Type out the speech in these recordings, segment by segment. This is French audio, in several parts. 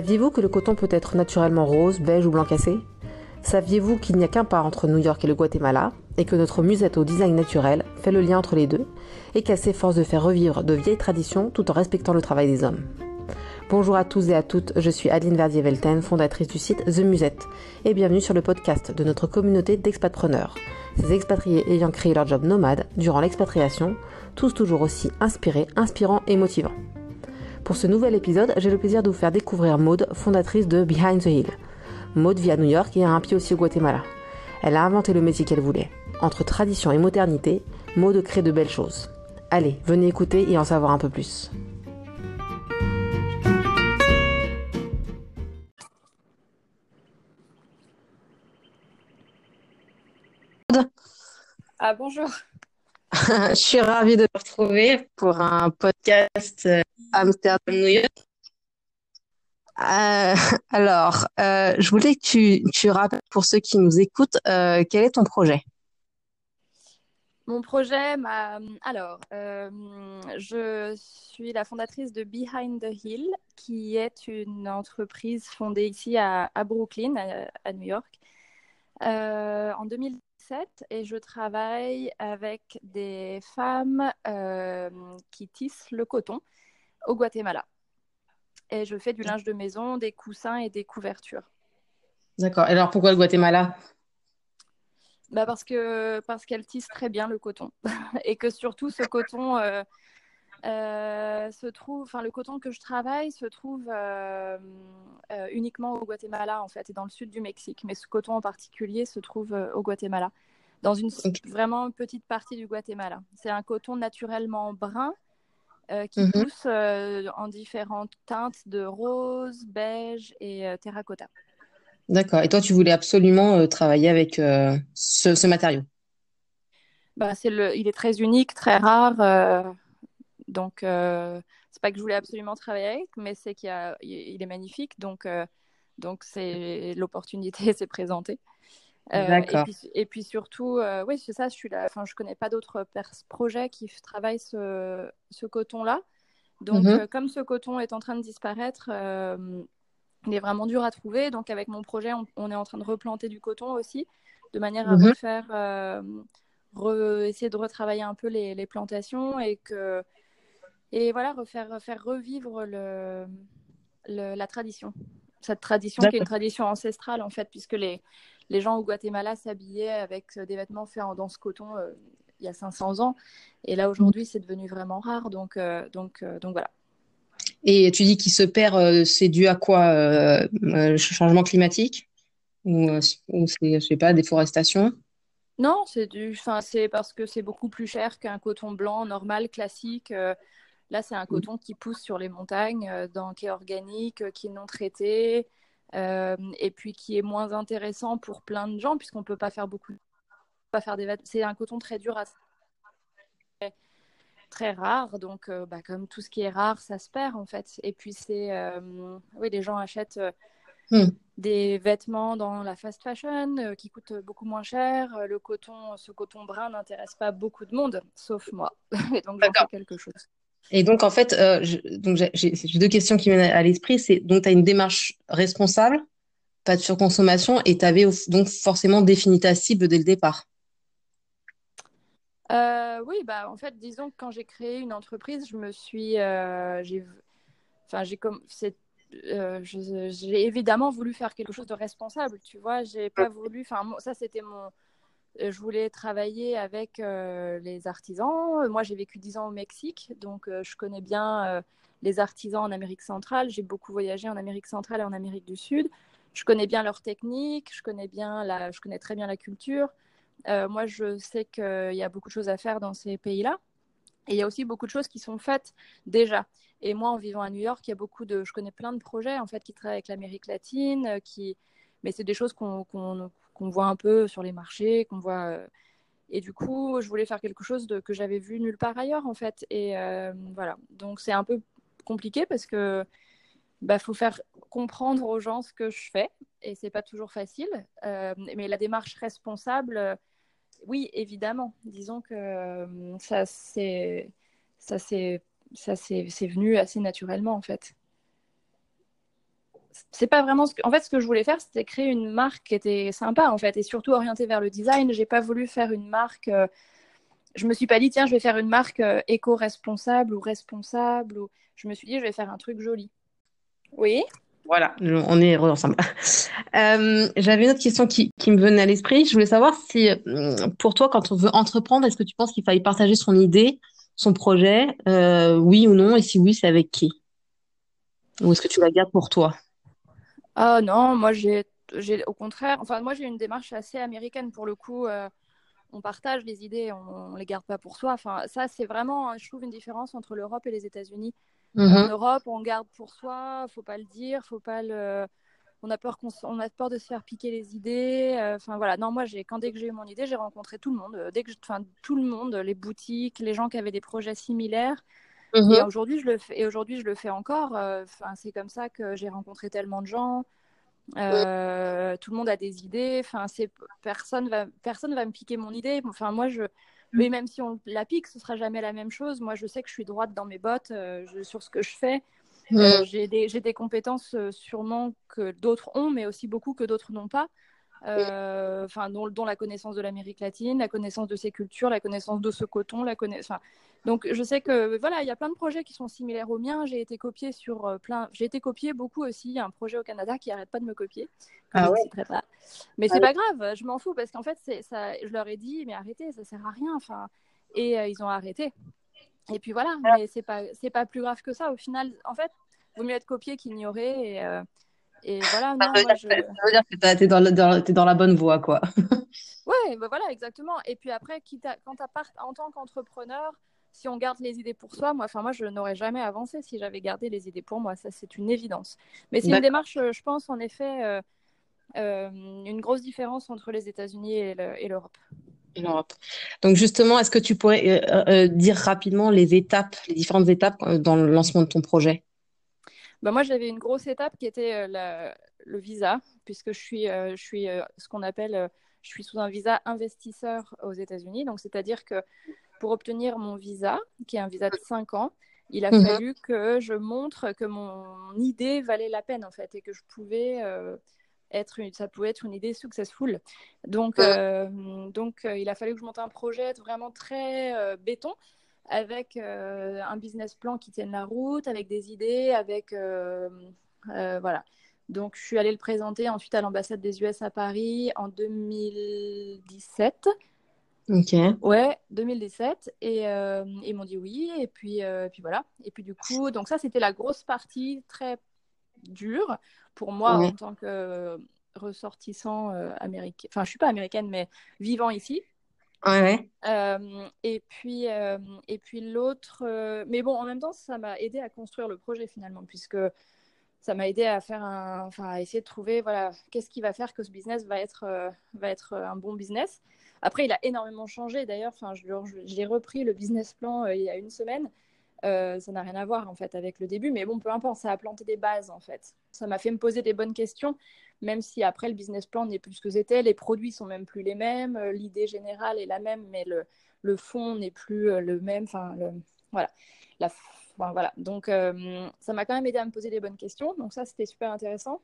Saviez-vous que le coton peut être naturellement rose, beige ou blanc cassé Saviez-vous qu'il n'y a qu'un pas entre New York et le Guatemala et que notre musette au design naturel fait le lien entre les deux et qu'elle s'efforce de faire revivre de vieilles traditions tout en respectant le travail des hommes? Bonjour à tous et à toutes, je suis Adeline Verdier-Velten, fondatrice du site The Musette et bienvenue sur le podcast de notre communauté d'expatpreneurs, ces expatriés ayant créé leur job nomade durant l'expatriation, tous toujours aussi inspirés, inspirants et motivants. Pour ce nouvel épisode, j'ai le plaisir de vous faire découvrir Maude, fondatrice de Behind the Hill. Maude vit à New York et a un pied aussi au Guatemala. Elle a inventé le métier qu'elle voulait. Entre tradition et modernité, Maude crée de belles choses. Allez, venez écouter et en savoir un peu plus. Ah bonjour. je suis ravie de te retrouver pour un podcast euh, Amsterdam-New York. Euh, alors, euh, je voulais que tu, rappelles pour ceux qui nous écoutent, quel est ton projet? Mon projet, alors, je suis la fondatrice de Behind the Hill, qui est une entreprise fondée ici à, Brooklyn, à, à, New York. en 2000 et je travaille avec des femmes euh, qui tissent le coton au Guatemala. Et je fais du linge de maison, des coussins et des couvertures. D'accord. Alors pourquoi le Guatemala? Bah parce que parce qu'elles tissent très bien le coton et que surtout ce coton euh, se trouve, enfin le coton que je travaille se trouve euh, euh, uniquement au Guatemala en fait et dans le sud du Mexique, mais ce coton en particulier se trouve euh, au Guatemala, dans une vraiment petite partie du Guatemala. C'est un coton naturellement brun euh, qui Mhm. pousse euh, en différentes teintes de rose, beige et euh, terracotta. D'accord. Et toi, tu voulais absolument euh, travailler avec euh, ce, ce matériau? Bah, c'est le, il est très unique, très rare. Donc, euh, c'est pas que je voulais absolument travailler avec, mais c'est qu'il a, il est magnifique. Donc, euh, donc c'est l'opportunité s'est présentée. Euh, et puis, et puis surtout, euh, oui, c'est ça. Je suis là. Enfin, je connais pas d'autres projets qui travaillent ce, ce coton-là. Donc, Mhm. euh, comme ce coton est en train de disparaître, il est vraiment dur à trouver. Donc, avec mon projet, on, on est en train de replanter du coton aussi, de manière à refaire, re- essayer de retravailler un peu les, les plantations et que, et voilà, refaire, faire revivre le, le- la tradition. Cette tradition qui est une tradition ancestrale en fait, puisque les, les gens au Guatemala s'habillaient avec des vêtements faits en danse coton euh, il y a 500 ans. Et là, aujourd'hui, c'est devenu vraiment rare. Donc, euh, donc, euh, donc voilà. Et tu dis qu'il se perd, euh, c'est dû à quoi? Euh, euh, changement climatique? Ou, euh, ou c'est, je sais pas, déforestation? Non, c'est c'est parce que c'est beaucoup plus cher qu'un coton blanc normal, classique. Là, c'est un coton qui pousse sur les montagnes, euh, dans, qui est organique, euh, qui est non traité, euh, et puis qui est moins intéressant pour plein de gens, puisqu'on peut pas faire beaucoup, pas faire des vêtements. C'est un coton très dur à très rare, donc euh, bah, comme tout ce qui est rare, ça se perd en fait. Et puis c'est, euh, oui, les gens achètent euh, Hmm. des vêtements dans la fast fashion qui coûtent beaucoup moins cher. Le coton, ce coton brun n'intéresse pas beaucoup de monde, sauf moi. Et donc j'en fais quelque chose. Et donc, en fait, euh, j'ai deux questions qui viennent à l'esprit. C'est donc, tu as une démarche responsable, pas de surconsommation, et tu avais donc forcément défini ta cible dès le départ. Euh, oui, bah en fait, disons que quand j'ai créé une entreprise, je me suis, euh, j'ai, enfin j'ai comme, euh, j'ai évidemment voulu faire quelque chose de responsable, tu vois. J'ai pas voulu, enfin ça c'était mon, je voulais travailler avec euh, les artisans. Moi, j'ai vécu 10 ans au Mexique, donc euh, je connais bien euh, les artisans en Amérique centrale. J'ai beaucoup voyagé en Amérique centrale et en Amérique du Sud. Je connais bien leurs techniques, je connais bien la, je connais très bien la culture. Euh, moi, je sais qu'il y a beaucoup de choses à faire dans ces pays-là. Et il y a aussi beaucoup de choses qui sont faites déjà. Et moi, en vivant à New York, il y a beaucoup de, je connais plein de projets en fait qui travaillent avec l'Amérique latine, euh, qui, mais c'est des choses qu'on qu'on voit un peu sur les marchés, qu'on voit. euh, Et du coup, je voulais faire quelque chose de, que j'avais vu nulle part ailleurs en fait. Et euh, voilà. Donc c'est un peu compliqué parce que bah, faut faire comprendre aux gens ce que je fais et c'est pas toujours facile. Euh, mais la démarche responsable, oui, évidemment. Disons que ça c'est ça c'est ça c'est venu assez naturellement en fait. C'est pas vraiment ce que. En fait, ce que je voulais faire, c'était créer une marque qui était sympa, en fait, et surtout orientée vers le design. J'ai pas voulu faire une marque. Euh, je me suis pas dit, tiens, je vais faire une marque euh, éco-responsable ou responsable. Ou... Je me suis dit, je vais faire un truc joli. Oui. Voilà, on est ensemble. Euh, j'avais une autre question qui, qui, me venait à l'esprit. Je voulais savoir si, pour toi, quand on veut entreprendre, est-ce que tu penses qu'il fallait partager son idée, son projet, oui ou non, et si oui, c'est avec qui? Ou est-ce que tu la gardes pour toi? Ah non, moi j'ai, au contraire, enfin moi j'ai une démarche assez américaine pour le coup. Euh, on partage les idées, on, ne les garde pas pour soi. Enfin ça c'est vraiment, je trouve une différence entre l'Europe et les États-Unis. En mm-hmm. Europe, on garde pour soi, faut pas le dire, faut pas le, on a peur qu'on, on a peur de se faire piquer les idées. Euh, enfin voilà, non moi j'ai, quand dès que j'ai eu mon idée, j'ai rencontré tout le monde, euh, dès que, enfin tout le monde, les boutiques, les gens qui avaient des projets similaires. Et mhm. aujourd'hui, je le fais. Et aujourd'hui, je le fais encore. Euh, enfin, c'est comme ça que j'ai rencontré tellement de gens. Euh, tout le monde a des idées. Enfin, c'est personne va personne va me piquer mon idée. Enfin, moi, je. Mais même si on la pique, ce sera jamais la même chose. Moi, je sais que je suis droite dans mes bottes euh, sur ce que je fais. j'ai des, des, compétences sûrement que d'autres ont, mais aussi beaucoup que d'autres n'ont pas. Enfin, dont, dont, la connaissance de l'Amérique latine, la connaissance de ces cultures, la connaissance de ce coton, la connaissance. Donc je sais que voilà, il y a plein de projets qui sont similaires aux miens. J'ai été copiée sur euh, plein. J'ai été copiée beaucoup aussi. Il y a un projet au Canada qui arrête pas de me copier. Ah ouais? Pas. Mais c'est pas grave. Je m'en fous parce qu'en fait, c'est ça. Je leur ai dit mais arrêtez, ça sert à rien. Enfin, et euh, ils ont arrêté. Et puis voilà. Ah. Mais c'est pas c'est pas plus grave que ça. Au final, en fait, vaut mieux être copié qu'ignoré. Et, euh, et voilà. Non, ça, veut je... ça, veut dire que tu es dans, dans, dans, la bonne voie, quoi. ouais, bah voilà, exactement. Et puis après, quand tu part en tant qu'entrepreneur si on garde les idées pour soi, moi, enfin moi, je n'aurais jamais avancé si j'avais gardé les idées pour moi. Ça, c'est une évidence. Mais c'est une démarche, euh, je pense, en effet, euh, euh, une grosse différence entre les États-Unis et l'Europe. L'Europe. Donc justement, est-ce que tu pourrais dire rapidement les étapes, les différentes étapes dans le lancement de ton projet? Bah moi, j'avais une grosse étape qui était le visa, puisque je suis, je suis ce qu'on appelle, je suis sous un visa investisseur aux États-Unis. Donc, c'est-à-dire que pour obtenir mon visa, qui est un visa de 5 ans, il a mhm. fallu que je montre que mon idée valait la peine en fait et que je pouvais euh, être une, ça pouvait être une idée successful. Donc, euh, donc euh, il a fallu que je monte un projet vraiment très béton avec un business plan qui tienne la route, avec des idées, avec voilà. Donc, je suis allée le présenter ensuite à l'ambassade des US à Paris en 2017. Ok. Ouais, 2017. Et euh, ils m'ont dit oui. Et puis, euh, puis voilà. Et puis du coup, donc ça, c'était la grosse partie très dure pour moi en tant que ressortissant euh, américain. Enfin, je suis pas américaine, mais vivant ici. Ouais, et puis, et puis l'autre. mais bon, en même temps, ça m'a aidé à construire le projet finalement, puisque ça m'a aidé à faire un, enfin, à essayer de trouver, voilà, qu'est-ce qui va faire que ce business va être, va être un bon business. Après, il a énormément changé. D'ailleurs, enfin, j'ai repris le business plan euh, il y a une semaine. Euh, ça n'a rien à voir en fait avec le début, mais bon, peu importe, ça a planté des bases en fait. Ça m'a fait me poser des bonnes questions, même si après le business plan n'est plus ce que c'était, les produits sont même plus les mêmes, euh, l'idée générale est la même, mais le, le fond n'est plus le même. Enfin, voilà. Voilà. Donc, ça m'a quand même aidé à me poser des bonnes questions. Donc ça, c'était super intéressant.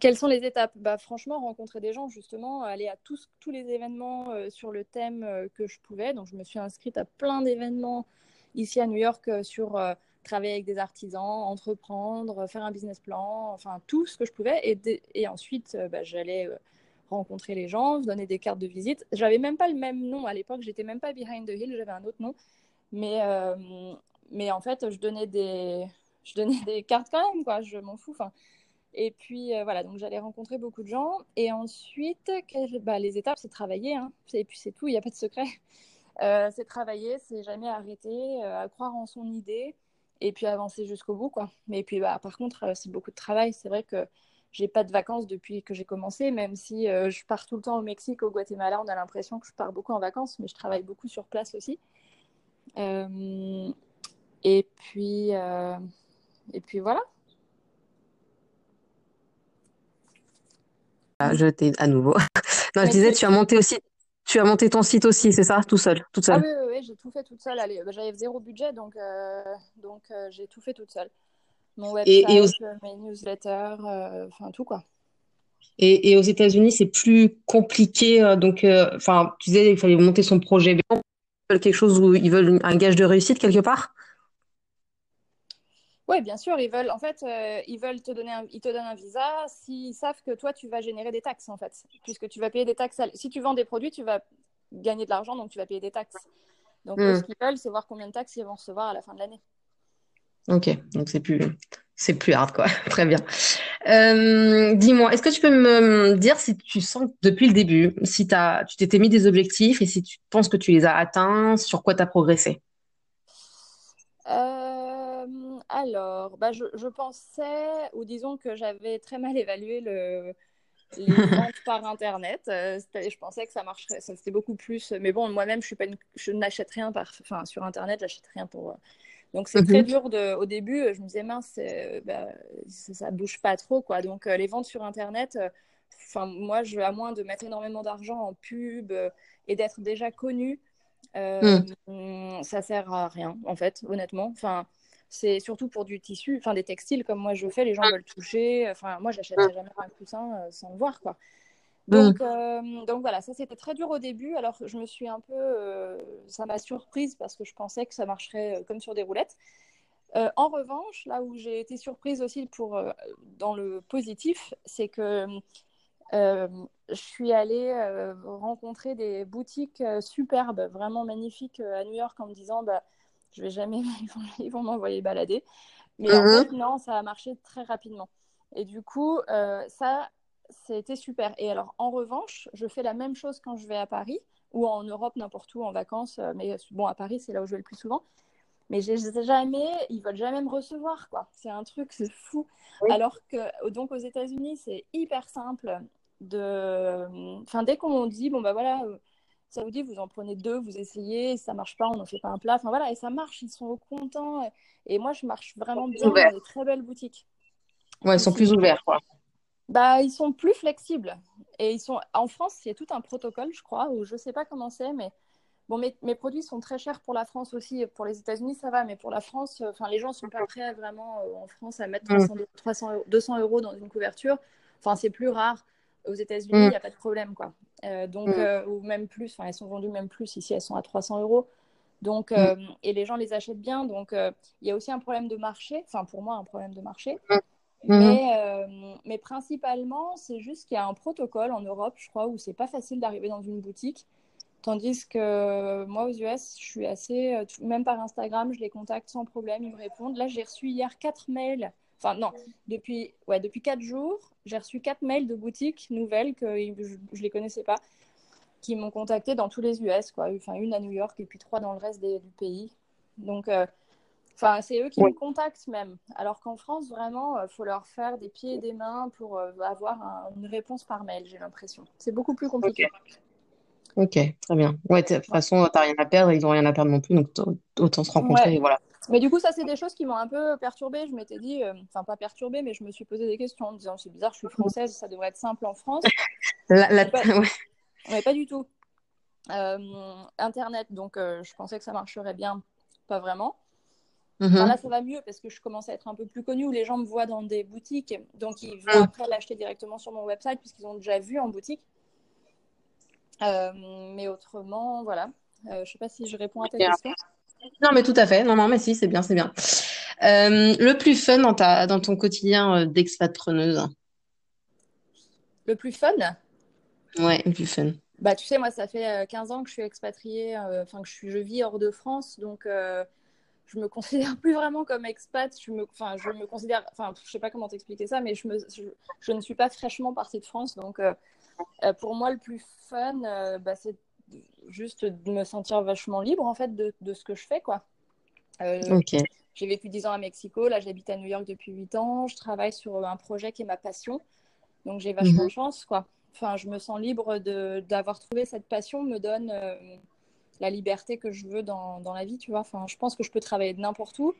Quelles sont les étapes? Bah, Franchement, rencontrer des gens, justement, aller à tous, tous les événements euh, sur le thème euh, que je pouvais. Donc, je me suis inscrite à plein d'événements ici à New York euh, sur travailler avec des artisans, entreprendre, faire un business plan, enfin tout ce que je pouvais. Et, ensuite, bah, j'allais rencontrer les gens, donner des cartes de visite. J'avais même pas le même nom à l'époque, j'étais même pas Behind the Hill, j'avais un autre nom. Mais, mais en fait, je donnais des, je donnais des cartes quand même, quoi. Je m'en fous. Et puis euh, voilà, donc j'allais rencontrer beaucoup de gens. Et ensuite, bah, les étapes, c'est travailler. Hein. Et puis c'est tout, il n'y a pas de secret. Euh, c'est travailler, c'est jamais arrêter, euh, à croire en son idée et puis avancer jusqu'au bout. Quoi. Mais puis bah, par contre, c'est beaucoup de travail. C'est vrai que j'ai pas de vacances depuis que j'ai commencé, même si je pars tout le temps au Mexique, au Guatemala, on a l'impression que je pars beaucoup en vacances, mais je travaille beaucoup sur place aussi. et puis, et puis voilà. Ah, je t'ai à nouveau. non, je disais, tu as monté aussi, tu as monté ton site aussi, c'est ça, tout seul, toute seule? Ah oui, oui, j'ai tout fait toute seule. Allez, bah, j'avais zéro budget, donc, euh, donc euh, j'ai tout fait toute seule. Mon website, et, mes newsletters, enfin tout quoi. Et, aux États-Unis, c'est plus compliqué. donc, enfin, tu disais qu'il fallait monter son projet. Quelque chose où ils veulent un gage de réussite quelque part? Oui, bien sûr, ils veulent, en fait, euh, ils veulent te donner, un, ils te donnent un visa s'ils savent que toi, tu vas générer des taxes, en fait, puisque tu vas payer des taxes. Si tu vends des produits, tu vas gagner de l'argent, donc tu vas payer des taxes. Donc, hmm. ce qu'ils veulent, c'est voir combien de taxes ils vont recevoir à la fin de l'année. Ok, donc c'est plus, c'est plus hard, quoi. Très bien. Euh, dis-moi, est-ce que tu peux me dire si tu sens depuis le début, si as, tu t'étais mis des objectifs et si tu penses que tu les as atteints, sur quoi tu as progressé? Euh alors, bah, je, je, pensais, ou disons que j'avais très mal évalué le, les ventes par Internet. Euh, je pensais que ça marcherait, ça c'était beaucoup plus. Mais bon, moi-même, je, je n'achète rien par, enfin, sur Internet, j'achète rien pour. Euh, donc c'est très mhm. dur de, au début. Je me disais mince, bah, ça, ne bouge pas trop quoi. Donc euh, les ventes sur Internet, enfin moi, je, à moins de mettre énormément d'argent en pub et d'être déjà connu, mm. ça sert à rien en fait, honnêtement. Enfin c'est surtout pour du tissu, enfin des textiles comme moi je fais, les gens veulent toucher. Enfin, moi, j'achèterais jamais un coussin euh, sans le voir, quoi. Donc, euh, donc voilà, ça c'était très dur au début. Alors je me suis un peu, euh, ça m'a surprise parce que je pensais que ça marcherait comme sur des roulettes. en revanche, là où j'ai été surprise aussi pour dans le positif, c'est que je suis allée rencontrer des boutiques superbes, vraiment magnifiques à New York en me disant bah, je vais jamais, ils vont, m'envoyer balader. Mais en mhm. fait, non, ça a marché très rapidement. Et du coup, euh, ça, c'était super. Et alors, en revanche, je fais la même chose quand je vais à Paris ou en Europe, n'importe où, en vacances. Euh, mais bon, à Paris, c'est là où je vais le plus souvent. Mais j'ai jamais, ils veulent jamais me recevoir, quoi. C'est un truc, c'est fou. Alors que, donc, aux États-Unis, c'est hyper simple. De, enfin, dès qu'on dit, bon bah voilà, euh, ça vous dit, vous en prenez deux, vous essayez, ça marche pas, on n'en fait pas un plat. Enfin voilà, et ça marche, ils sont contents. Et moi, je marche vraiment bien dans des très belles boutiques. Ouais, ils sont plus ouverts, quoi. Bah, ils sont plus flexibles. Et ils sont en France, il y a tout un protocole, je crois, ou je sais pas comment c'est, mais bon, mes, mes, produits sont très chers pour la France aussi. Pour les États-Unis, ça va, mais pour la France, enfin, les gens sont pas prêts vraiment euh, en France à mettre 300, 300, 200 euros dans une couverture. Enfin, c'est plus rare. Aux États-Unis, il n'y a pas de problème, quoi. Euh, donc, mm. euh, ou même plus, enfin, elles sont vendues même plus. Ici, elles sont à 300 euros. Donc, mm. euh, et les gens les achètent bien. Donc, il y a aussi un problème de marché. Enfin, pour moi, un problème de marché. Mm. Mais, mais, principalement, c'est juste qu'il y a un protocole en Europe, je crois, où c'est pas facile d'arriver dans une boutique. Tandis que moi, aux US, je suis assez. Même par Instagram, je les contacte sans problème, ils me répondent. Là, j'ai reçu hier quatre mails Enfin, non, depuis, ouais, depuis quatre jours, j'ai reçu quatre mails de boutiques nouvelles que je ne les connaissais pas, qui m'ont contacté dans tous les US, quoi. Enfin, une à New York et puis trois dans le reste du pays. Donc, euh, enfin, c'est eux qui me contactent même. Alors qu'en France, vraiment, il euh, faut leur faire des pieds et des mains pour euh, avoir une réponse par mail, j'ai l'impression. C'est beaucoup plus compliqué. Ok, très bien. Ouais, de toute façon, tu n'as rien à perdre, ils n'ont rien à perdre non plus, donc autant se rencontrer, et voilà. Mais du coup, ça, c'est des choses qui m'ont un peu perturbée. Je m'étais dit, euh, enfin, pas perturbée, mais je me suis posé des questions en me disant, c'est bizarre, je suis française, ça devrait être simple en France. La, pas... Ouais. pas du tout. Euh, Internet, donc euh, je pensais que ça marcherait bien, pas vraiment. Mhm. là, ça va mieux parce que je commence à être un peu plus connue, où les gens me voient dans des boutiques, donc ils vont après l'acheter directement sur mon website puisqu'ils ont déjà vu en boutique. Mais autrement, voilà. je ne sais pas si je réponds à ta question. Non, mais tout à fait. Non, non, mais si, c'est bien, c'est bien. Euh, le plus fun dans, ta, dans ton quotidien euh, d'expatrineuse Le plus fun? Ouais, le plus fun. Bah, tu sais, moi, ça fait 15 euh, ans que je suis expatriée, enfin, que je, suis, je vis hors de France, donc je me considère plus vraiment comme expat. Je me, enfin, je me considère, enfin, je sais pas comment t'expliquer ça, mais je, me, je, ne suis pas fraîchement partie de France, donc pour moi, le plus fun, bah, c'est juste de me sentir vachement libre en fait de, de ce que je fais quoi. Euh, j'ai vécu 10 ans à Mexico, là j'habite à New York depuis 8 ans, je travaille sur un projet qui est ma passion, donc j'ai vachement mhm. de chance quoi. Enfin, je me sens libre d'avoir trouvé cette passion, me donne euh, la liberté que je veux dans, dans, la vie, tu vois. Enfin, je pense que je peux travailler de n'importe où.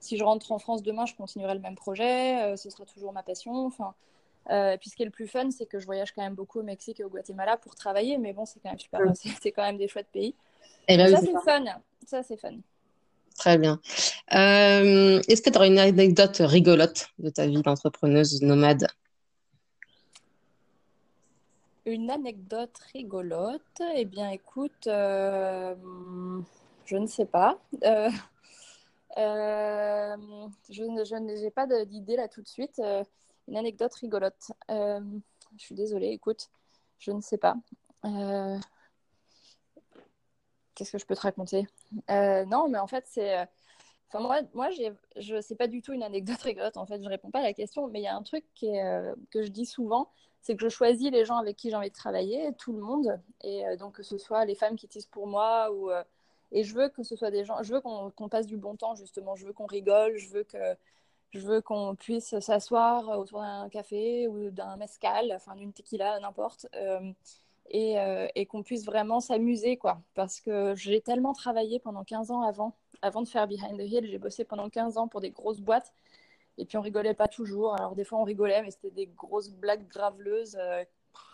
Si je rentre en France demain, je continuerai le même projet, euh, ce sera toujours ma passion. Enfin, euh, puis ce qui est le plus fun, c'est que je voyage quand même beaucoup au Mexique et au Guatemala pour travailler, mais bon, c'est quand même super, c'est quand même des chouettes pays. Et eh ben ça, c'est fun. Ça, c'est fun. Très bien. Euh, est-ce que tu aurais une anecdote rigolote de ta vie d'entrepreneuse nomade? Une anecdote rigolote? Eh bien, écoute, euh, je ne sais pas. Euh, je n'ai pas d'idée là tout de suite. Une anecdote rigolote. je suis désolée, écoute, je ne sais pas. Qu'est-ce que je peux te raconter? Non, mais en fait, c'est Enfin, moi, moi je sais pas du tout une anecdote rigolote. En fait, je réponds pas à la question, mais il y a un truc euh, que je dis souvent, c'est que je choisis les gens avec qui j'ai envie de travailler, tout le monde, et euh, donc que ce soit les femmes qui tissent pour moi ou euh, et je veux que ce soit des gens, je veux qu'on passe du bon temps justement, je veux qu'on rigole, je veux que je veux qu'on puisse s'asseoir autour d'un café ou d'un mescal, enfin d'une tequila, n'importe et, euh, et qu'on puisse vraiment s'amuser, quoi. Parce que j'ai tellement travaillé pendant 15 ans avant, avant de faire Behind the Hill, j'ai bossé pendant 15 ans pour des grosses boîtes, et puis on rigolait pas toujours. Alors des fois on rigolait, mais c'était des grosses blagues graveleuses, euh,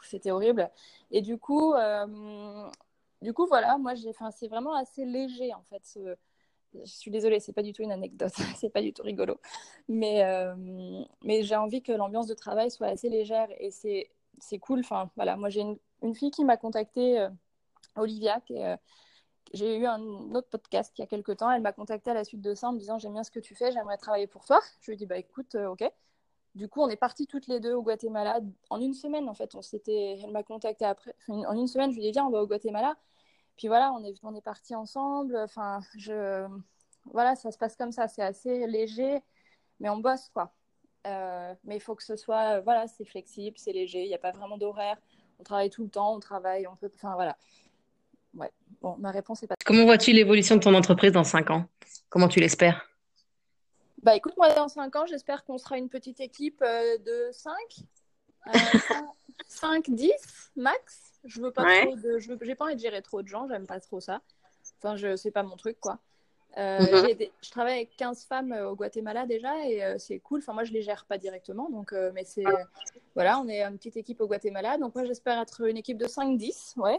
c'était horrible. Et du coup, euh, du coup voilà, moi j'ai, c'est vraiment assez léger en fait. Je suis désolée, c'est pas du tout une anecdote, c'est pas du tout rigolo, mais mais j'ai envie que l'ambiance de travail soit assez légère et c'est c'est cool. Enfin voilà, moi j'ai une une fille qui m'a contactée, euh, Olivia, euh, j'ai eu un autre podcast il y a quelques temps. Elle m'a contacté à la suite de ça en me disant J'aime bien ce que tu fais, j'aimerais travailler pour toi. Je lui ai dit Bah écoute, euh, ok. Du coup, on est partis toutes les deux au Guatemala en une semaine en fait. On s'était, elle m'a contacté après. en une semaine, je lui ai dit Viens, on va au Guatemala. Puis voilà, on est, on est partis ensemble. Enfin, je, voilà, ça se passe comme ça. C'est assez léger, mais on bosse quoi. mais il faut que ce soit, voilà, c'est flexible, c'est léger. Il n'y a pas vraiment d'horaire on travaille tout le temps, on travaille, on peut. Enfin voilà. Ouais. Bon, ma réponse est pas. Comment vois-tu l'évolution de ton entreprise dans 5 ans? Comment tu l'espères? Bah écoute, moi dans 5 ans, j'espère qu'on sera une petite équipe euh, de 5. 5, 10 max. Je veux pas trop de. Je veux... J'ai pas envie de gérer trop de gens, j'aime pas trop ça. Enfin, je... c'est pas mon truc, quoi. Euh, mhm. Je travaille avec 15 femmes euh, au Guatemala déjà et euh, c'est cool. Enfin, moi, je les gère pas directement, donc, mais c'est. Voilà, on est une petite équipe au Guatemala. Donc, moi, j'espère être une équipe de 5-10, ouais.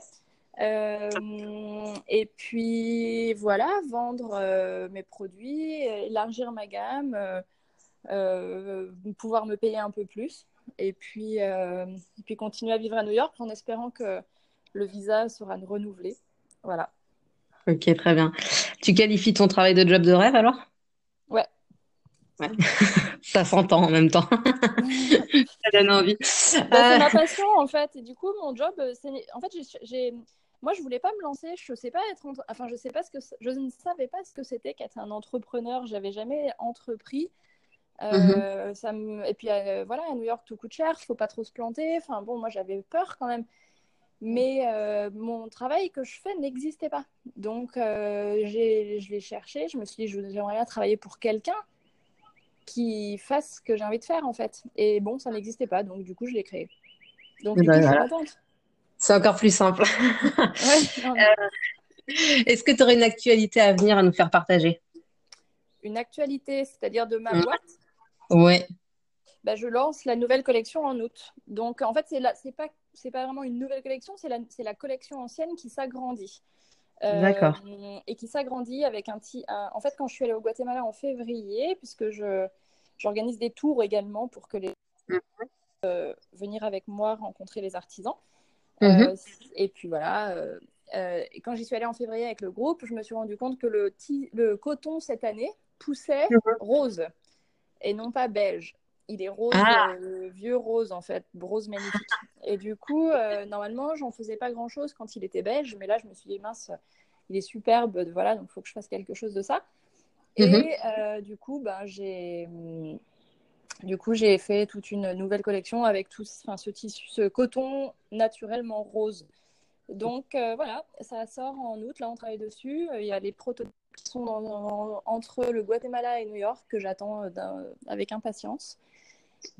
et puis, voilà, vendre mes produits, élargir ma gamme, pouvoir me payer un peu plus. Et puis, et puis, continuer à vivre à New York en espérant que le visa sera renouvelé. Voilà. Ok, très bien. Tu qualifies ton travail de job de rêve alors? Ouais. ouais. Ça s'entend en même temps. Ça donne envie. Bah, c'est ma euh. passion en fait. Et du coup, mon job, euh, c'est. En fait, j'ai. Moi, je voulais pas me lancer. Je sais pas être. Enfin, je sais pas ce que. Je ne savais pas ce que c'était qu'être un entrepreneur. J'avais jamais entrepris. Euh, mm-hmm. ça me... Et puis voilà, à New York, tout coûte cher. Il faut pas trop se planter. Enfin bon, moi, j'avais peur quand même mais euh, mon travail que je fais n'existait pas. Donc, euh, je l'ai cherché, je me suis dit, j'aimerais bien travailler pour quelqu'un qui fasse ce que j'ai envie de faire, en fait. Et bon, ça n'existait pas, donc du coup, je l'ai créé. Donc, du ben coup, je suis contente. C'est encore plus simple. Euh, est-ce que tu aurais une actualité à venir à nous faire partager? Une actualité, c'est-à-dire de ma mm. boîte? Oui. Ben, je lance la nouvelle collection en août. Donc, en fait, c'est pas c'est pas vraiment une nouvelle collection, c'est la, la, collection ancienne qui s'agrandit. Euh, D'accord. Et qui s'agrandit avec un petit. En fait, quand je suis allée au Guatemala en février, puisque j'organise des tours également pour que les mhm. euh, venir avec moi rencontrer les artisans. Mhm. Euh, et puis voilà. et quand j'y suis allée en février avec le groupe, je me suis rendu compte que le, le coton cette année poussait mhm. rose et non pas beige. Il est rose, ah. euh, vieux rose en fait, rose magnifique. Et du coup, euh, normalement, j'en faisais pas grand chose quand il était beige, mais là, je me suis dit, mince, il est superbe, voilà, donc il faut que je fasse quelque chose de ça. Et mhm. euh, du coup, ben, j'ai. Du coup, j'ai fait toute une nouvelle collection avec tout ce tissu, ce coton naturellement rose. Donc voilà, ça sort en août. Là, on travaille dessus. Il y a les prototypes qui sont entre le Guatemala et New York que j'attends avec impatience.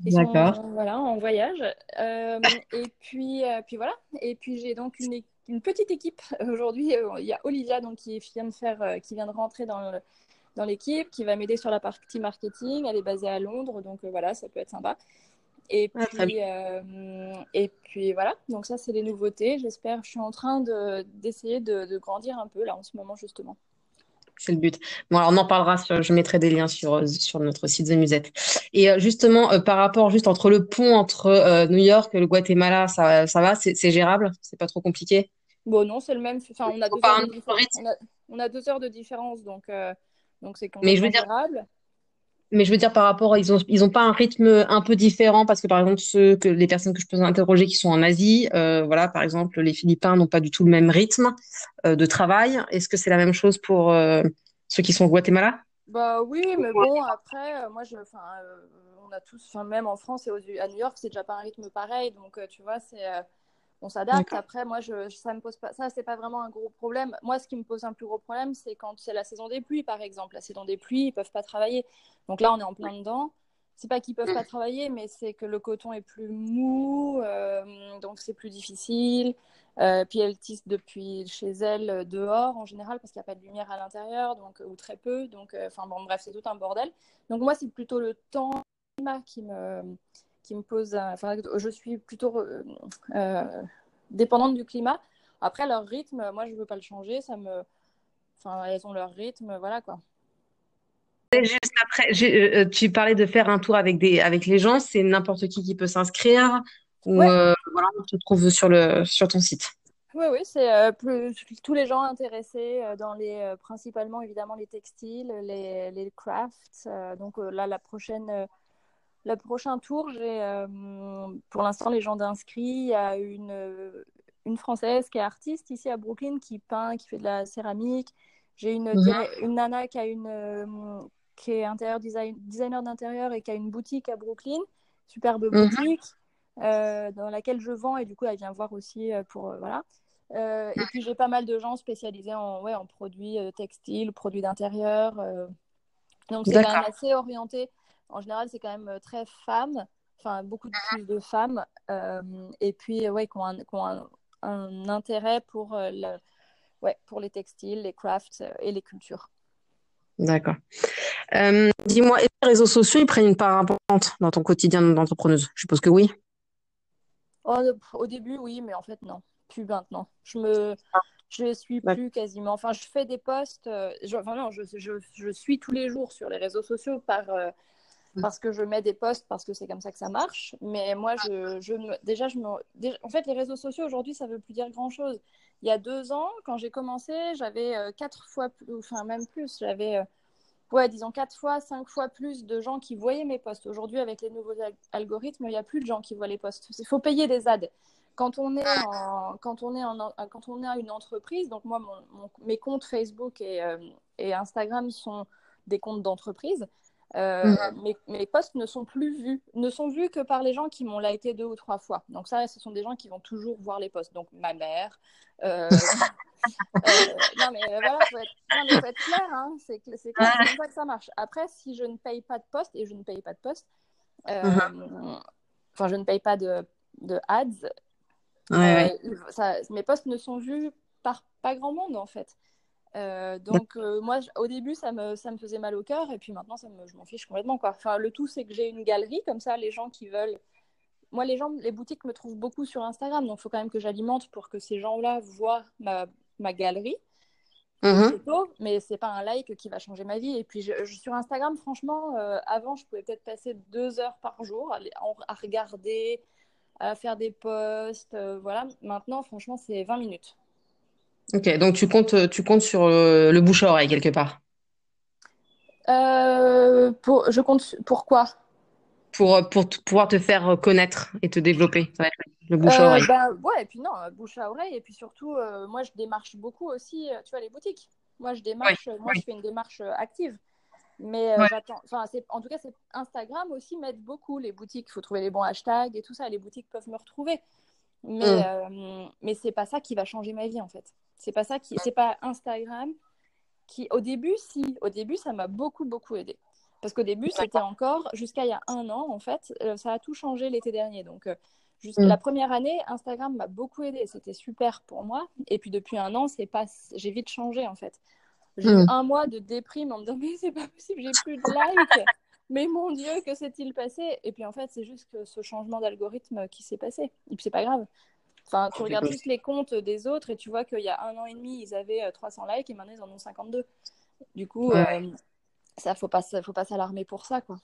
D'accord. voilà, en voyage. Euh, et puis, euh, puis voilà. Et puis j'ai donc une, une, petite équipe aujourd'hui. Euh, il y a Olivia donc qui vient de faire, qui vient de rentrer dans dans l'équipe, qui va m'aider sur la partie marketing. Elle est basée à Londres, donc voilà, ça peut être sympa. Et ah, puis, et puis voilà, donc ça c'est les nouveautés. J'espère, je suis en train d'essayer de, de, grandir un peu là en ce moment justement. C'est le but. Bon, alors on en parlera, sur, je mettrai des liens sur, sur notre site The Musette. Et euh, justement, euh, par rapport juste entre le pont entre euh, New York et le Guatemala, ça, ça va, c'est gérable, c'est pas trop compliqué? Bon, non, c'est le même. Enfin, on a, deux heures, de on a, on a deux heures de différence, donc donc c'est Mais je veux dire, gérable. Mais je veux dire par rapport, ils ont ils ont pas un rythme un peu différent parce que par exemple ceux que les personnes que je peux interroger qui sont en Asie, voilà, par exemple les Philippins n'ont pas du tout le même rythme de travail. Est-ce que c'est la même chose pour ceux qui sont au Guatemala? Bah oui, mais bon, après, euh, moi, euh, on a tous, même en France et à New York, c'est déjà pas un rythme pareil, donc euh, tu vois, c'est, on s'adapte. Après, moi, je, ça me pose pas, ça, c'est pas vraiment un gros problème. Moi, ce qui me pose un plus gros problème, c'est quand c'est la saison des pluies, par exemple. La saison des pluies, ils peuvent pas travailler. Donc là, on est en plein dedans. C'est pas qu'ils peuvent pas travailler, mais c'est que le coton est plus mou, donc c'est plus difficile. Euh, puis elle tisse depuis chez elle euh, dehors en général parce qu'il n'y a pas de lumière à l'intérieur donc ou très peu donc euh, enfin bon bref c'est tout un bordel donc moi c'est plutôt le temps qui me qui me pose enfin je suis plutôt dépendante du climat après leur rythme moi je veux pas le changer ça me enfin elles ont leur rythme voilà quoi Juste après, tu parlais de faire un tour avec, des, avec les gens, c'est n'importe qui qui peut s'inscrire ou euh, voilà, on te trouve sur, le, sur ton site. Oui, oui, c'est euh, tous les gens intéressés euh, dans les, principalement évidemment les textiles, les, les crafts. donc là, la prochaine, le prochain tour, j'ai pour l'instant les gens d'inscrits. Il y a une, une française qui est artiste ici à Brooklyn qui peint, qui fait de la céramique. J'ai une, mhm. une nana qui a une qui est intérieur design, designer d'intérieur et qui a une boutique à Brooklyn, superbe mhm. boutique. Euh, dans laquelle je vends et du coup elle vient voir aussi euh, pour euh, voilà. et puis j'ai pas mal de gens spécialisés en, ouais, en produits textiles, produits d'intérieur. Donc c'est quand même assez orienté. En général, c'est quand même très femmes, enfin beaucoup de plus de femmes. et puis ouais, qui ont un, qui ont un, un intérêt pour, le, ouais, pour les textiles, les crafts et les cultures. D'accord. Dis-moi, les réseaux sociaux ils prennent une part importante dans ton quotidien d'entrepreneuse? Je suppose que oui. Oh, au début, oui, mais en fait, non. Plus maintenant. Je me. Je suis plus quasiment. Enfin, je fais des posts. Euh, je, enfin, non, je, je, je, suis tous les jours sur les réseaux sociaux par, euh. Parce que je mets des posts, parce que c'est comme ça que ça marche. Mais moi, je, je déjà, je me, en fait, les réseaux sociaux aujourd'hui, ça veut plus dire grand chose. Il y a deux ans, quand j'ai commencé, j'avais euh, quatre fois plus, enfin, même plus. J'avais ouais, disons quatre fois, cinq fois plus de gens qui voyaient mes posts. Aujourd'hui, avec les nouveaux algorithmes, il n'y a plus de gens qui voient les posts. Il faut payer des ads. Quand on est en, quand on est en, quand on est une entreprise, donc moi, mes comptes Facebook euh, et, Instagram sont des comptes d'entreprise. Euh, mes, mes, posts ne sont plus vus, ne sont vus que par les gens qui m'ont liké deux ou trois fois. Donc ça, ce sont des gens qui vont toujours voir les posts. Donc ma mère, euh, euh, non, mais euh, voilà, faut être, non, mais faut être clair, hein. c'est comme ça que ça marche. Après, si je ne paye pas de poste, et je ne paye pas de euh, uh-huh. enfin, je ne paye pas de, de ads, Ça, mes postes ne sont vus par pas grand monde, en fait. Donc moi au début ça me, ça me faisait mal au cœur et puis maintenant ça me, je m'en fiche complètement quoi. Enfin le tout c'est que j'ai une galerie comme ça les gens qui veulent moi les gens les boutiques me trouvent beaucoup sur Instagram donc il faut quand même que j'alimente pour que ces gens-là voient ma, ma galerie. Mm mais c'est pas un like qui va changer ma vie. Et puis je, sur Instagram, franchement, euh, avant, je pouvais peut-être passer deux heures par jour à, à regarder, à faire des posts. Euh, voilà. Maintenant, franchement, c'est 20 minutes. Ok, donc tu comptes, tu comptes sur le, bouche à oreille quelque part. Euh, pour, je compte pourquoi pour, pour pouvoir te faire connaître et te développer. Le bouche à oreille. Euh, bah, ouais, et puis non, bouche à oreille. Et puis surtout, euh, moi, je démarche beaucoup aussi, euh, tu vois, les boutiques. Moi, je démarche, moi, je fais une démarche active. Mais j'attends, enfin, en tout cas, Instagram aussi m'aide beaucoup. Les boutiques, il faut trouver les bons hashtags et tout ça. Les boutiques peuvent me retrouver. Mais, mm. mais c'est pas ça qui va changer ma vie, en fait. C'est pas ça qui, c'est pas Instagram qui, au début, si, au début, ça m'a beaucoup, beaucoup aidé. Parce qu'au début, c'était encore, jusqu'à il y a un an, en fait, ça a tout changé l'été dernier. Donc, Juste, mm. La première année, Instagram m'a beaucoup aidé. C'était super pour moi. Et puis depuis un an, c'est pas, j'ai vite changé en fait. J'ai eu mm. un mois de déprime en me disant mais c'est pas possible, j'ai plus de likes. mais mon Dieu, que s'est-il passé? Et puis en fait, c'est juste que ce changement d'algorithme qui s'est passé. Et puis c'est pas grave. Enfin, tu regardes juste les comptes des autres et tu vois qu'il y a un an et demi, ils avaient 300 euh, likes et maintenant ils en ont 52. Du coup, Ouais. euh, ça faut pas, faut pas s'alarmer pour ça, quoi.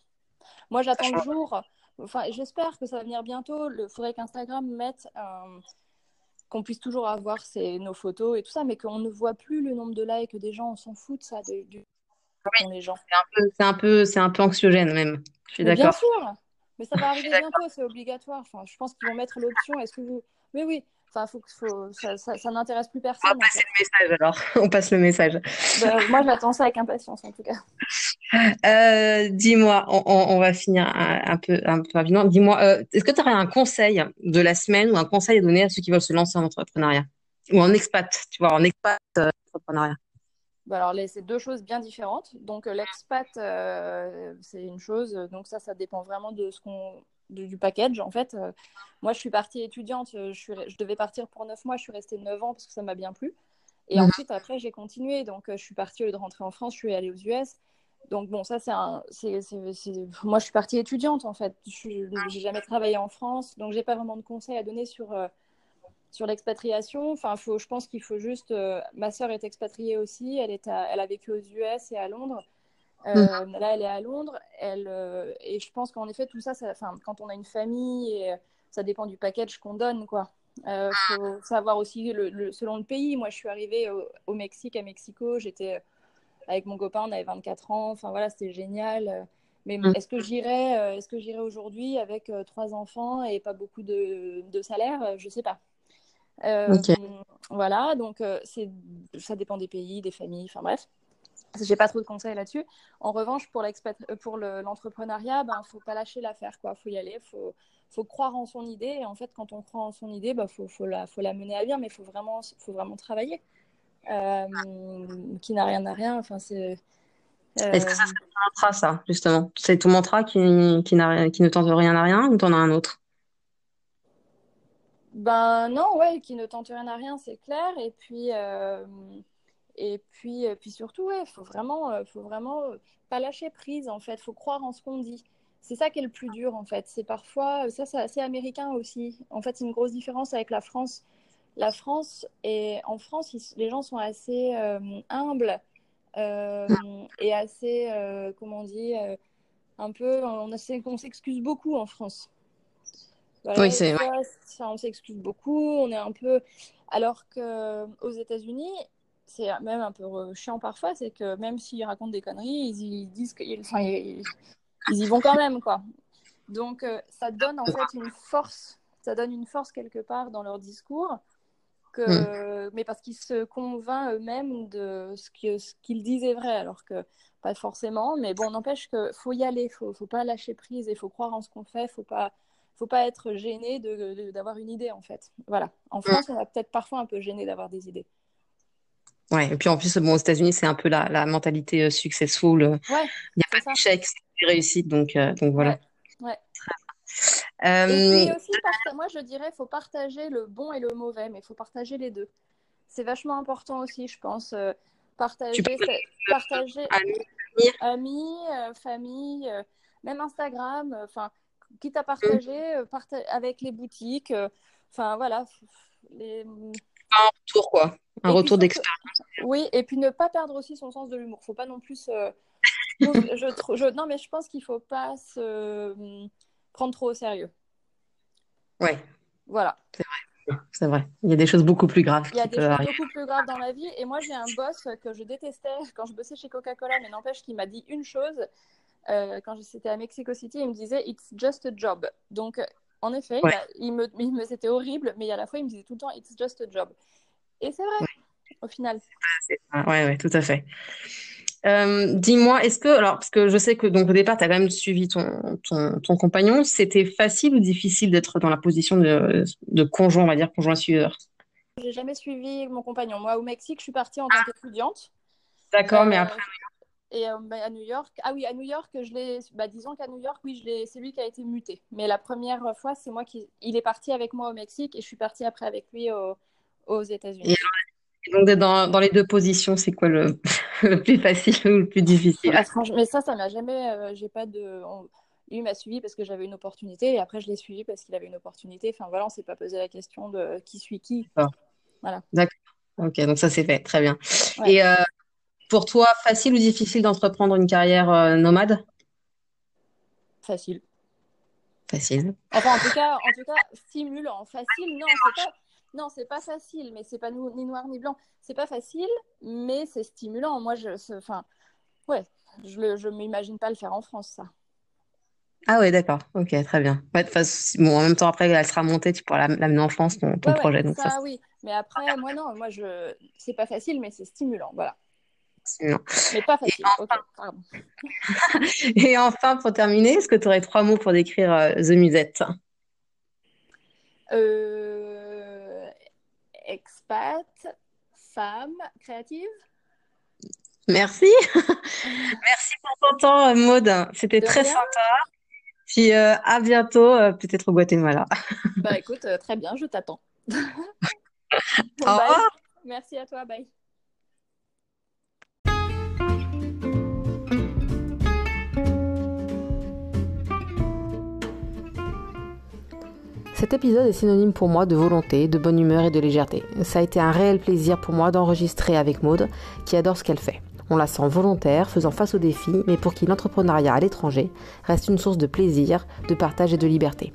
Moi, j'attends le jour. Enfin, j'espère que ça va venir bientôt. Il faudrait qu'Instagram mette euh, qu'on puisse toujours avoir nos photos et tout ça, mais qu'on ne voit plus le nombre de likes des gens. On s'en fout de ça, de- Oui, les gens. c'est un peu, c'est un peu, c'est un peu anxiogène même. Je suis Mais bien d'accord. sûr, mais ça va arriver d'accord. bientôt, c'est obligatoire. Enfin, je pense qu'ils vont mettre l'option. Est-ce que vous. Mais oui, enfin, faut, que- faut, ça, ça, ça n'intéresse plus On va personne passer le message alors. On passe le message. Ben, moi, j'attends ça avec impatience en tout cas. Euh, dis-moi, on, va finir un, un peu, un peu rapidement. Dis-moi, euh, est-ce que tu aurais un conseil de la semaine ou un conseil à donner à ceux qui veulent se lancer en entrepreneuriat? Ou en expat, tu vois, en expat euh, entrepreneuriat? Ben, alors, les- c'est deux choses bien différentes. Donc, euh, l'expat, euh, c'est une chose. Donc, ça, ça dépend vraiment de ce qu'on. Du package en fait. Euh, moi, je suis partie étudiante. euh, Je, suis... je devais partir pour neuf mois. Je suis restée neuf ans parce que ça m'a bien plu. Et Mhm. ensuite, après, j'ai continué. Donc, euh, je suis partie au lieu de rentrer en France. Je suis allée aux US. Donc bon, ça c'est un, moi je suis partie étudiante en fait. Je j'ai jamais travaillé en France, donc j'ai pas vraiment de conseils à donner sur euh, sur l'expatriation. Enfin, faut, je pense qu'il faut juste. ma sœur est expatriée aussi. Elle est, à- elle a vécu aux US et à Londres. Euh, Là, elle est à Londres. Elle euh, et je pense qu'en effet tout ça, ça, quand on a une famille, et, euh, ça dépend du package qu'on donne, quoi. Euh, faut savoir aussi le, le- selon le pays. Moi, je suis arrivée au, au Mexique, à Mexico. J'étais avec mon copain, on avait 24 ans. Enfin voilà, c'était génial. Mais Mm. est-ce que j'irais, est-ce que j'irais aujourd'hui avec trois enfants et pas beaucoup de, de salaire? Je sais pas. Euh, Ok. Voilà, donc c'est, ça dépend des pays, des familles. Enfin bref, j'ai pas trop de conseils là-dessus. En revanche, pour euh, pour le- l'entrepreneuriat, ben faut pas lâcher l'affaire, quoi. Faut y aller, faut faut croire en son idée. Et en fait, quand on croit en son idée, ben faut faut la faut la mener à bien, mais faut vraiment faut vraiment travailler. Euh, qui n'a rien n'a rien. Enfin c'est Est-ce que euh, ça serait ton mantra, ça, justement? C'est ton mantra qui, qui n'a rien- qui ne tente rien à rien ou t'en as un autre? Ben non, ouais, qui ne tente rien à rien, c'est clair. Et puis, euh, et puis, euh, puis surtout, ouais, faut vraiment, euh, faut vraiment euh, pas lâcher prise, en fait. Faut croire en ce qu'on dit. C'est ça qui est le plus dur, en fait. C'est parfois, ça, c'est assez américain aussi. En fait, c'est une grosse différence avec la France. La France, et en France, ils- les gens sont assez euh, humbles euh, et assez, euh, comment on dit, un peu, on, s'excuse beaucoup en France. Voilà, Oui, c'est, ça, on s'excuse beaucoup, on est un peu. Alors que aux États-Unis, c'est même un peu chiant parfois, c'est que même s'ils racontent des conneries, ils, ils disent qu'ils enfin, ils, ils y vont quand même, quoi. Donc, euh, ça donne en fait une force, ça donne une force quelque part dans leur discours, que... mais parce qu'ils se convainquent eux-mêmes de ce que- ce qu'ils disent est vrai, alors que pas forcément. Mais bon, n'empêche que faut y aller, faut, faut pas lâcher prise et faut croire en ce qu'on fait, faut pas, faut pas être gêné de, de- d'avoir une idée en fait. Voilà. En France, on va peut-être parfois un peu gêné d'avoir des idées. Ouais. Et puis en plus, bon, aux États-Unis, c'est un peu la, la mentalité euh, successful. euh, Ouais, Il n'y a pas d'échec, c'est des réussites. Donc, euh, donc voilà. Ouais, ouais. Et Euh, puis aussi, parta- moi je dirais, faut partager le bon et le mauvais, mais il faut partager les deux. C'est vachement important aussi, je pense. euh, partager, partager amis, famille. amis, euh, famille, euh, même Instagram, euh, enfin, quitte à partager euh, parta- avec les boutiques, euh, enfin voilà. f- un retour, quoi. Un Et retour d'expérience. oui, et puis ne pas perdre aussi son sens de l'humour. Faut pas non plus. se- je non, mais je pense qu'il faut pas se hum, prendre trop au sérieux. Ouais, Voilà. c'est vrai. Il y a des choses beaucoup plus graves Il y a qui des choses arriver. beaucoup plus graves dans la vie. Et moi, j'ai un boss que je détestais quand je bossais chez Coca-Cola, mais n'empêche qu'il m'a dit une chose. euh, quand j'étais à Mexico City, il me disait It's just a job. Donc, euh, en effet, Ouais. il, me, il me- c'était horrible, mais à la fois, il me disait tout le temps It's just a job. Et c'est vrai, au final. Ça. Ouais, tout à fait. Euh, dis-moi, est-ce que, alors, parce que je sais que donc au départ, tu as quand même suivi ton, ton, ton compagnon, c'était facile ou difficile d'être dans la position de, de conjoint, on va dire, conjoint suiveur? J'ai jamais suivi mon compagnon. Moi, au Mexique, je suis partie en tant qu'étudiante. D'accord, mais Euh, après, et euh, bah, à New York, ah oui, à New York, je l'ai, bah, disons qu'à New York, oui, je l'ai, c'est lui qui a été muté. Mais la première fois, c'est moi qui, il est parti avec moi au Mexique et je suis partie après avec lui au- aux et États-Unis. donc d'être dans, dans les deux positions, c'est quoi le, le plus facile ou le plus difficile? Ah, franchement, mais ça, ça m'a jamais, euh, j'ai pas de, on- lui m'a suivi parce que j'avais une opportunité et après je l'ai suivi parce qu'il avait une opportunité. Enfin voilà, on s'est pas posé la question de qui suit qui. D'accord. Voilà. D'accord. Ok, donc ça c'est fait, très bien. Ouais. Et, euh, pour toi facile ou difficile d'entreprendre une carrière euh, nomade? Facile. Facile. Enfin, en tout cas, en tout cas, stimulant. Facile, non, c'est pas. Non, c'est pas facile, mais c'est pas ni noir ni blanc. C'est pas facile, mais c'est stimulant. Moi, je, enfin, ouais, je ne je m'imagine pas le faire en France, ça. Ah ouais, d'accord. Ok, très bien. Ouais, bon, en même temps, après, elle sera montée, tu pourras l'amener en France, ton, ton projet. donc ça, oui. Mais après, moi, non, moi, je... c'est pas facile, mais c'est stimulant. Voilà. Non. Mais pas facile. Et enfin, Et enfin pour terminer, est-ce que tu aurais trois mots pour décrire euh, The Musette? Euh... Expat, femme, créative? Merci. Merci pour ton temps, Maude. C'était très sympa. Puis euh, à bientôt, euh, peut-être au Guatemala. bah écoute, très bien, je t'attends. au revoir. Merci à toi, bye. Cet épisode est synonyme pour moi de volonté, de bonne humeur et de légèreté. Ça a été un réel plaisir pour moi d'enregistrer avec Maude, qui adore ce qu'elle fait. On la sent volontaire, faisant face aux défis, mais pour qui l'entrepreneuriat à l'étranger reste une source de plaisir, de partage et de liberté.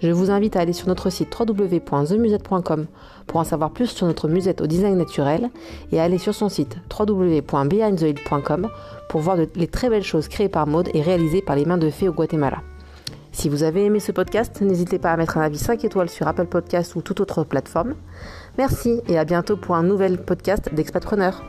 Je vous invite à aller sur notre site www.themusette.com pour en savoir plus sur notre musette au design naturel et à aller sur son site www.behindthehill.com pour voir les très belles choses créées par Maude et réalisées par les mains de fées au Guatemala. Si vous avez aimé ce podcast, n'hésitez pas à mettre un avis 5 étoiles sur Apple Podcast ou toute autre plateforme. Merci et à bientôt pour un nouvel podcast d'Expatpreneur.